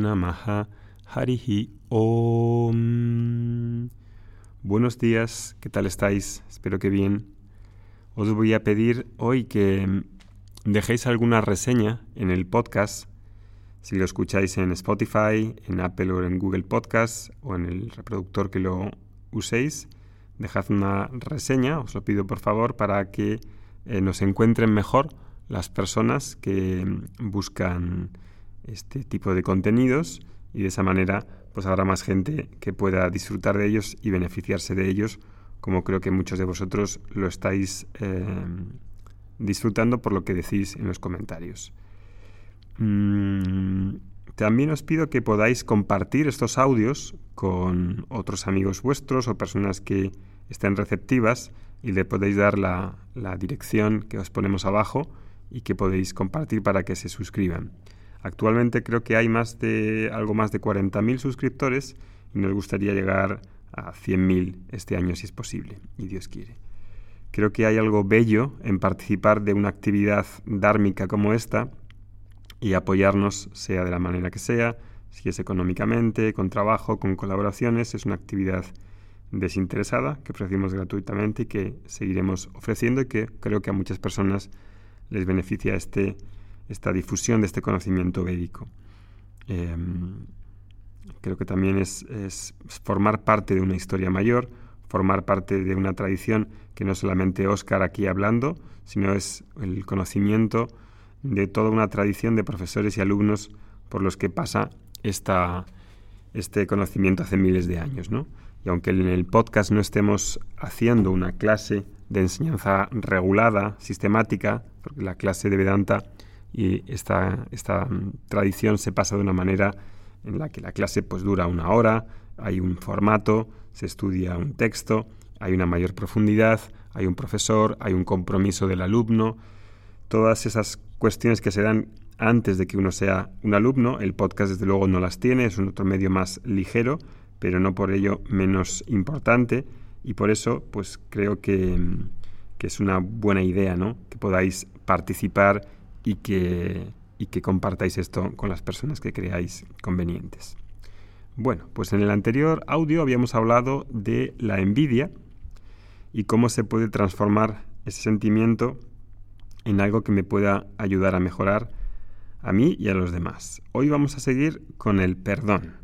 Namaha Harihi Om. Buenos días, ¿qué tal estáis? Espero que bien. Os voy a pedir hoy que dejéis alguna reseña en el podcast, si lo escucháis en Spotify, en Apple o en Google Podcast o en el reproductor que lo uséis. Dejad una reseña, os lo pido por favor, para que eh, nos encuentren mejor las personas que buscan este tipo de contenidos y de esa manera pues habrá más gente que pueda disfrutar de ellos y beneficiarse de ellos como creo que muchos de vosotros lo estáis eh, disfrutando por lo que decís en los comentarios. Mm, también os pido que podáis compartir estos audios con otros amigos vuestros o personas que estén receptivas y le podéis dar la, la dirección que os ponemos abajo y que podéis compartir para que se suscriban. Actualmente creo que hay más de algo más de 40.000 suscriptores y nos gustaría llegar a 100.000 este año si es posible y Dios quiere. Creo que hay algo bello en participar de una actividad dármica como esta y apoyarnos sea de la manera que sea, si es económicamente, con trabajo, con colaboraciones, es una actividad desinteresada que ofrecimos gratuitamente y que seguiremos ofreciendo y que creo que a muchas personas les beneficia este, esta difusión de este conocimiento védico. Em, creo que también es, formar parte de una historia mayor, formar parte de una tradición que no solamente Oscar aquí hablando, sino es el conocimiento de toda una tradición de profesores y alumnos por los que pasa esta, este conocimiento hace miles de años. ¿no? Y aunque en el podcast no estemos haciendo una clase de enseñanza regulada, sistemática, porque la clase de Vedanta y esta, esta mm, tradición se pasa de una manera en la que la clase pues dura una hora, hay un formato, se estudia un texto, hay una mayor profundidad, hay un profesor, hay un compromiso del alumno, todas esas cuestiones que se dan antes de que uno sea un alumno, el podcast desde luego no las tiene, es un otro medio más ligero, pero no por ello menos importante y por eso pues creo que, que es una buena idea ¿no? que podáis participar y que, y que compartáis esto con las personas que creáis convenientes. Bueno, pues en el anterior audio habíamos hablado de la envidia y cómo se puede transformar ese sentimiento en algo que me pueda ayudar a mejorar a mí y a los demás. Hoy vamos a seguir con el perdón.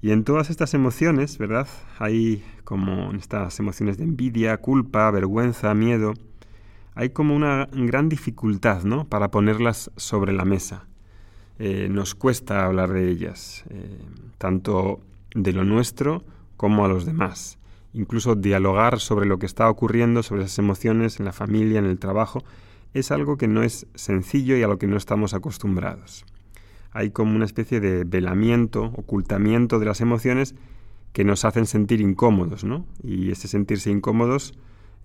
Y en todas estas emociones, ¿verdad? Hay como estas emociones de envidia, culpa, vergüenza, miedo, hay como una gran dificultad ¿no? para ponerlas sobre la mesa. Eh, nos cuesta hablar de ellas, eh, tanto de lo nuestro como a los demás. Incluso dialogar sobre lo que está ocurriendo, sobre esas emociones en la familia, en el trabajo, es algo que no es sencillo y a lo que no estamos acostumbrados. Hay como una especie de velamiento, ocultamiento de las emociones que nos hacen sentir incómodos, ¿no? Y ese sentirse incómodos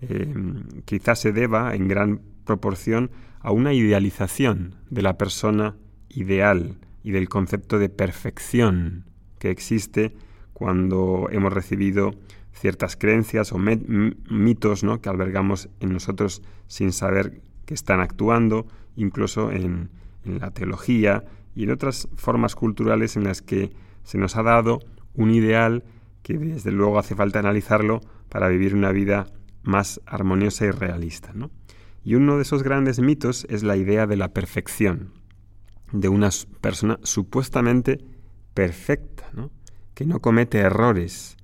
Em, quizás se deba en gran proporción a una idealización de la persona ideal y del concepto de perfección que existe cuando hemos recibido ciertas creencias o mitos ¿no? que albergamos en nosotros sin saber que están actuando, incluso en, en la teología y en otras formas culturales en las que se nos ha dado un ideal que desde luego hace falta analizarlo para vivir una vida más armoniosa y realista. ¿no? Y uno de esos grandes mitos es la idea de la perfección, de una persona supuestamente perfecta, ¿no? que no comete errores,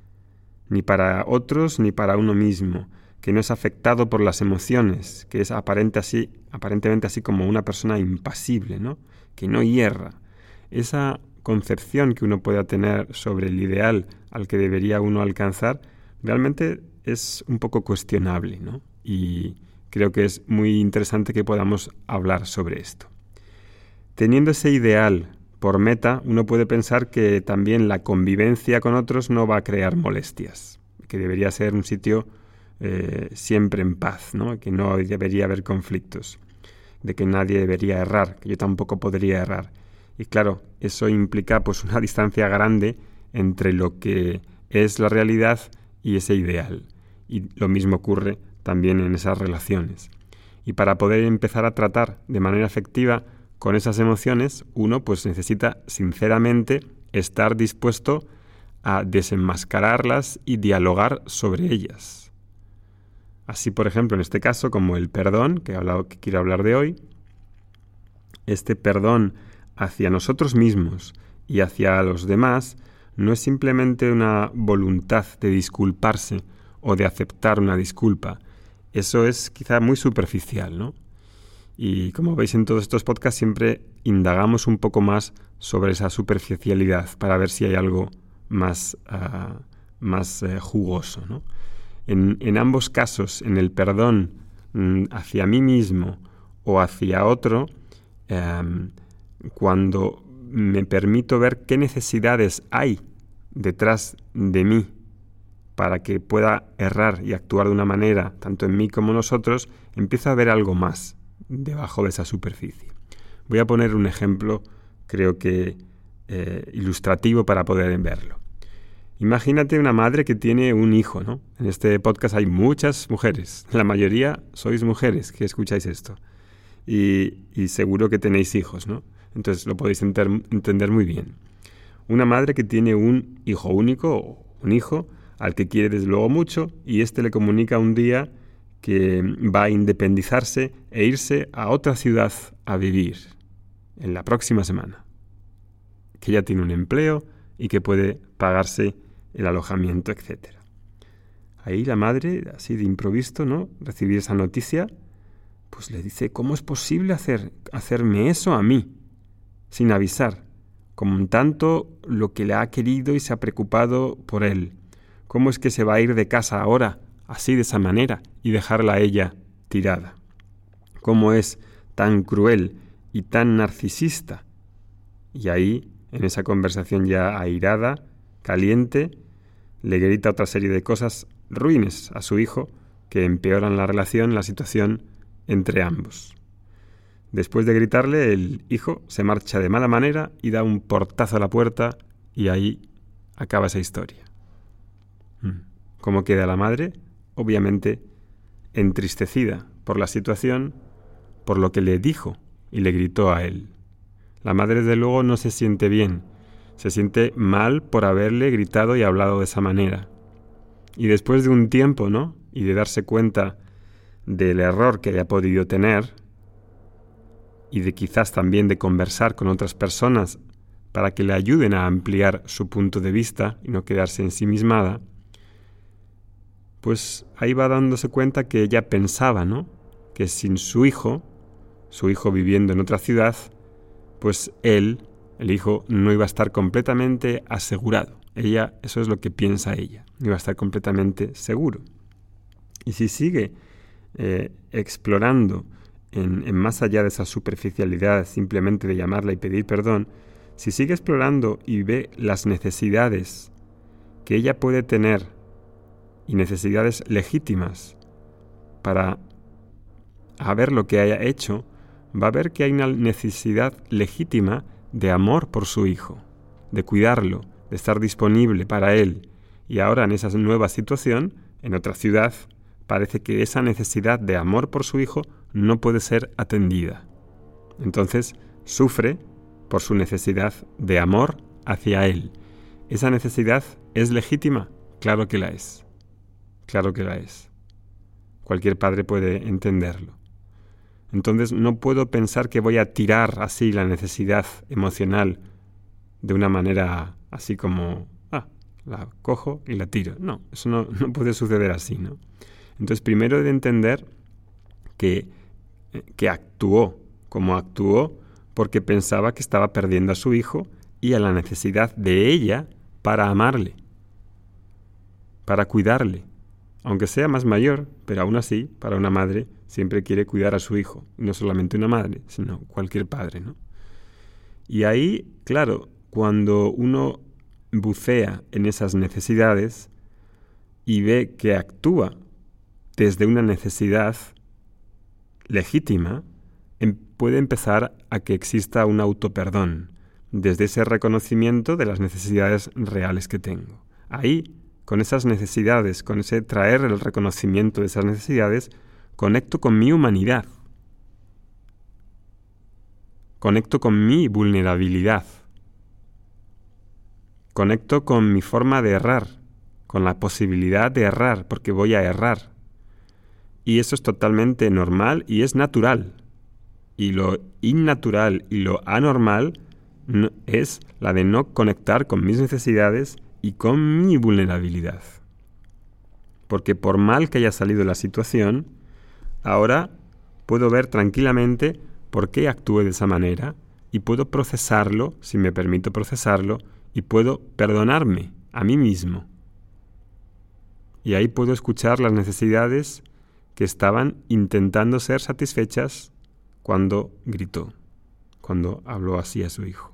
ni para otros ni para uno mismo, que no es afectado por las emociones, que es aparente así, aparentemente así como una persona impasible, ¿no? que no hierra. Esa concepción que uno pueda tener sobre el ideal al que debería uno alcanzar, realmente es un poco cuestionable, ¿no? Y creo que es muy interesante que podamos hablar sobre esto. Teniendo ese ideal por meta, uno puede pensar que también la convivencia con otros no va a crear molestias, que debería ser un sitio eh, siempre en paz, ¿no? que no debería haber conflictos, de que nadie debería errar, que yo tampoco podría errar. Y claro, eso implica pues una distancia grande entre lo que es la realidad y ese ideal. Y lo mismo ocurre también en esas relaciones. Y para poder empezar a tratar de manera efectiva con esas emociones, uno pues necesita sinceramente estar dispuesto a desenmascararlas y dialogar sobre ellas. Así, por ejemplo, en este caso, como el perdón, que, que quiero hablar de hoy, este perdón hacia nosotros mismos y hacia los demás no es simplemente una voluntad de disculparse o de aceptar una disculpa. Eso es quizá muy superficial, ¿no? Y como veis en todos estos podcasts siempre indagamos un poco más sobre esa superficialidad para ver si hay algo más, ah, más eh, jugoso. ¿no? En, ambos casos, en el perdón mm, hacia mí mismo o hacia otro, em, cuando me permito ver qué necesidades hay detrás de mí para que pueda errar y actuar de una manera, tanto en mí como en nosotros, empiezo a ver algo más debajo de esa superficie. Voy a poner un ejemplo, creo que eh, ilustrativo para poder verlo. Imagínate una madre que tiene un hijo, ¿no? En este podcast hay muchas mujeres, la mayoría sois mujeres que escucháis esto. Y, seguro que tenéis hijos, ¿no? Entonces lo podéis entender muy bien. Una madre que tiene un hijo único un hijo al que quiere desde luego mucho y éste le comunica un día que va a independizarse e irse a otra ciudad a vivir en la próxima semana, que ya tiene un empleo y que puede pagarse el alojamiento, etc. Ahí la madre, así de improviso, ¿no? Recibir esa noticia, pues le dice, ¿cómo es posible hacer, hacerme eso a mí, sin avisar? Como tanto lo que le ha querido y se ha preocupado por él. ¿Cómo es que se va a ir de casa ahora así de esa manera y dejarla a ella tirada. ¿Cómo es tan cruel y tan narcisista? Y ahí, en esa conversación ya airada, caliente, le grita otra serie de cosas ruines a su hijo que empeoran la relación, la situación entre ambos. Después de gritarle, el hijo se marcha de mala manera y da un portazo a la puerta y ahí acaba esa historia. ¿Cómo queda la madre? obviamente entristecida por la situación, por lo que le dijo y le gritó a él. La madre de luego no se siente bien, se siente mal por haberle gritado y hablado de esa manera. Y después de un tiempo, ¿no? Y de darse cuenta del error que haya podido tener, y de quizás también de conversar con otras personas para que le ayuden a ampliar su punto de vista y no quedarse ensimismada, pues ahí va dándose cuenta que ella pensaba, ¿no? Que sin su hijo, su hijo viviendo en otra ciudad, pues él, el hijo, no iba a estar completamente asegurado. Ella, eso es lo que piensa ella, no iba a estar completamente seguro. Y si sigue eh, explorando en, en más allá de esa superficialidad simplemente de llamarla y pedir perdón, si sigue explorando y ve las necesidades que ella puede tener y necesidades legítimas para a ver lo que haya hecho, va a ver que hay una necesidad legítima de amor por su hijo, de cuidarlo, de estar disponible para él. Y ahora en esa nueva situación, en otra ciudad, parece que esa necesidad de amor por su hijo no puede ser atendida. Entonces sufre por su necesidad de amor hacia él. ¿Esa necesidad es legítima? Claro que la es. Claro que la es. Cualquier padre puede entenderlo. Entonces no puedo pensar que voy a tirar así la necesidad emocional de una manera así como, ah, la cojo y la tiro. No, eso no, no puede suceder así, ¿no? Entonces primero he de entender que, eh, que actuó como actuó porque pensaba que estaba perdiendo a su hijo y a la necesidad de ella para amarle, para cuidarle aunque sea más mayor, pero aún así, para una madre siempre quiere cuidar a su hijo, no solamente una madre, sino cualquier padre, ¿no? Y ahí, claro, cuando uno bucea en esas necesidades y ve que actúa desde una necesidad legítima, em, puede empezar a que exista un autoperdón, desde ese reconocimiento de las necesidades reales que tengo. Ahí con esas necesidades, con ese traer el reconocimiento de esas necesidades, conecto con mi humanidad, conecto con mi vulnerabilidad. Conecto con mi forma de errar, con la posibilidad de errar, porque voy a errar. Y eso es totalmente normal y es natural. Y lo innatural y lo anormal es la de no conectar con mis necesidades y con mi vulnerabilidad. Porque por mal que haya salido la situación, ahora puedo ver tranquilamente por qué actúe de esa manera y puedo procesarlo, si me permito procesarlo, y puedo perdonarme a mí mismo. Y ahí puedo escuchar las necesidades que estaban intentando ser satisfechas cuando gritó, cuando habló así a su hijo.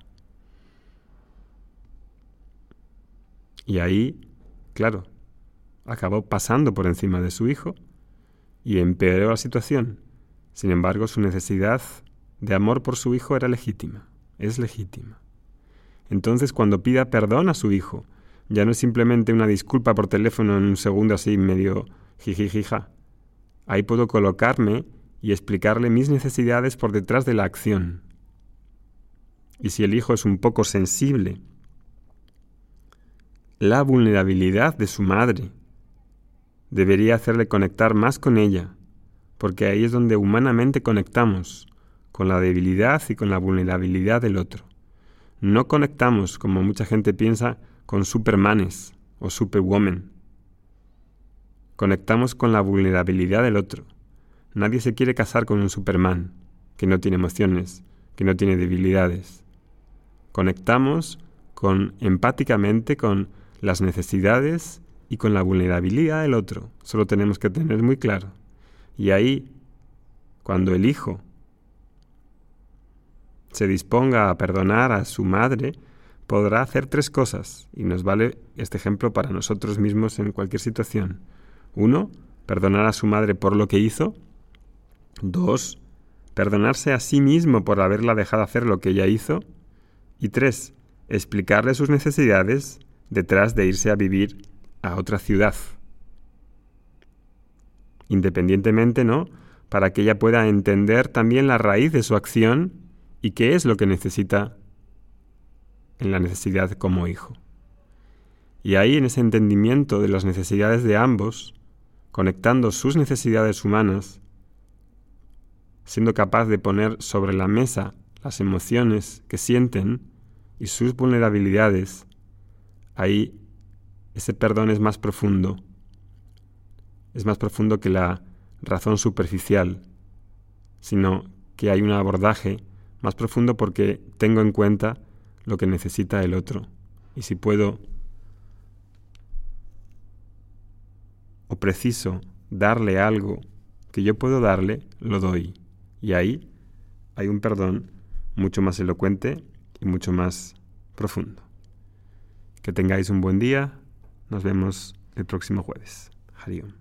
Y ahí, claro, acabó pasando por encima de su hijo y empeoró la situación. Sin embargo, su necesidad de amor por su hijo era legítima, es legítima. Entonces, cuando pida perdón a su hijo, ya no es simplemente una disculpa por teléfono en un segundo así medio jijijija. Ahí puedo colocarme y explicarle mis necesidades por detrás de la acción. Y si el hijo es un poco sensible, la vulnerabilidad de su madre debería hacerle conectar más con ella, porque ahí es donde humanamente conectamos, con la debilidad y con la vulnerabilidad del otro. No conectamos, como mucha gente piensa, con supermanes o superwomen. Conectamos con la vulnerabilidad del otro Nadie se quiere casar con un Superman, que no tiene emociones, que no tiene debilidades. Conectamos con empáticamente con las necesidades y con la vulnerabilidad del otro. Solo tenemos que tener muy claro. Y ahí, cuando el hijo se disponga a perdonar a su madre, podrá hacer tres cosas, y nos vale este ejemplo para nosotros mismos en cualquier situación. Uno, perdonar a su madre por lo que hizo, Dos, perdonarse a sí mismo por haberla dejado hacer lo que ella hizo. Y tres, explicarle sus necesidades detrás de irse a vivir a otra ciudad. Independientemente, ¿no? Para que ella pueda entender también la raíz de su acción y qué es lo que necesita en la necesidad como hijo. Y ahí, en ese entendimiento de las necesidades de ambos, conectando sus necesidades humanas siendo capaz de poner sobre la mesa las emociones que sienten y sus vulnerabilidades, ahí ese perdón es más profundo, es más profundo que la razón superficial, sino que hay un abordaje más profundo porque tengo en cuenta lo que necesita el otro. Y si puedo o preciso darle algo que yo puedo darle, lo doy. Y ahí hay un perdón mucho más elocuente y mucho más profundo. Que tengáis un buen día. Nos vemos el próximo jueves. Hariom.